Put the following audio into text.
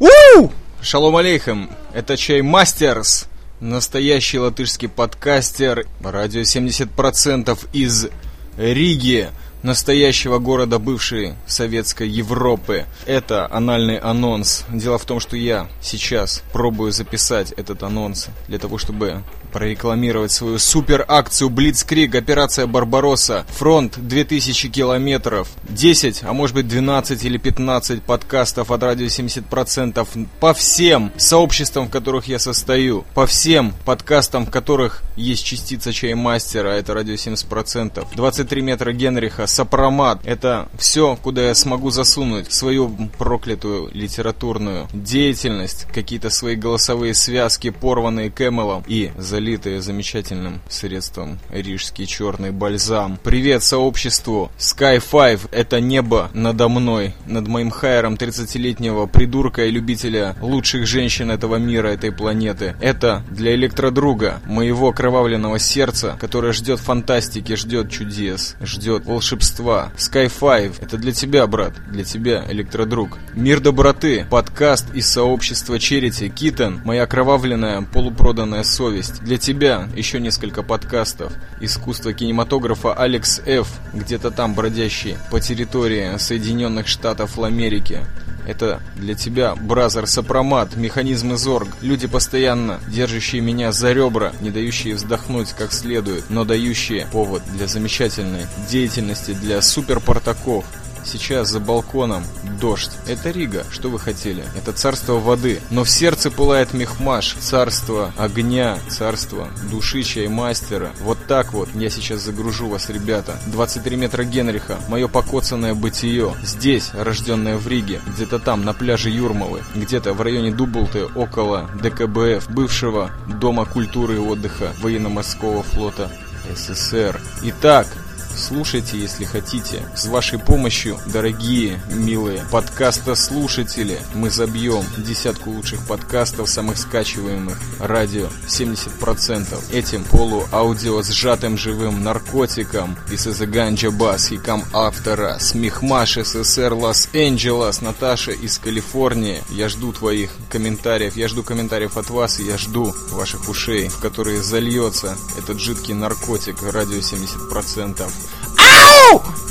У! Шалом алейхам, это Чай Мастерс, настоящий латышский подкастер, радио 70% из Риги, настоящего города бывшей советской Европы. Это анальный анонс. Дело в том, что я сейчас пробую записать этот анонс для того, чтобы прорекламировать свою супер акцию Блицкриг, операция Барбаросса, фронт 2000 километров, 10, а может быть 12 или 15 подкастов от радио 70% по всем сообществам, в которых я состою, по всем подкастам, в которых есть частица чаймастера, это радио 70%, 23 метра Генриха, сопромат, это все, куда я смогу засунуть свою проклятую литературную деятельность, какие-то свои голосовые связки, порванные Кэмелом и за залитые замечательным средством рижский черный бальзам. Привет сообществу! Sky 5 — это небо надо мной, над моим хайером 30-летнего придурка и любителя лучших женщин этого мира, этой планеты. Это для электродруга, моего окровавленного сердца, которое ждет фантастики, ждет чудес, ждет волшебства. Sky 5 — это для тебя, брат, для тебя, электродруг. Мир доброты, подкаст из сообщества Черити, Китон, моя окровавленная полупроданная совесть для тебя еще несколько подкастов. Искусство кинематографа Алекс Ф. Где-то там бродящий по территории Соединенных Штатов Америки. Это для тебя, бразер Сопромат, механизмы Зорг, люди постоянно держащие меня за ребра, не дающие вздохнуть как следует, но дающие повод для замечательной деятельности для суперпортаков, Сейчас за балконом дождь. Это Рига. Что вы хотели? Это царство воды. Но в сердце пылает мехмаш. Царство огня. Царство души чаймастера. Вот так вот я сейчас загружу вас, ребята. 23 метра Генриха. Мое покоцанное бытие. Здесь, рожденное в Риге. Где-то там, на пляже Юрмалы. Где-то в районе Дублты, около ДКБФ, бывшего Дома культуры и отдыха военно-морского флота СССР. Итак, Слушайте, если хотите. С вашей помощью, дорогие, милые подкаста-слушатели, мы забьем десятку лучших подкастов, самых скачиваемых радио 70%. Этим полуаудио сжатым живым наркотиком из Ганджа Бас и Кам Автора, Смехмаш СССР Лос-Анджелес, Наташа из Калифорнии. Я жду твоих комментариев, я жду комментариев от вас, и я жду ваших ушей, в которые зальется этот жидкий наркотик радио 70%. No!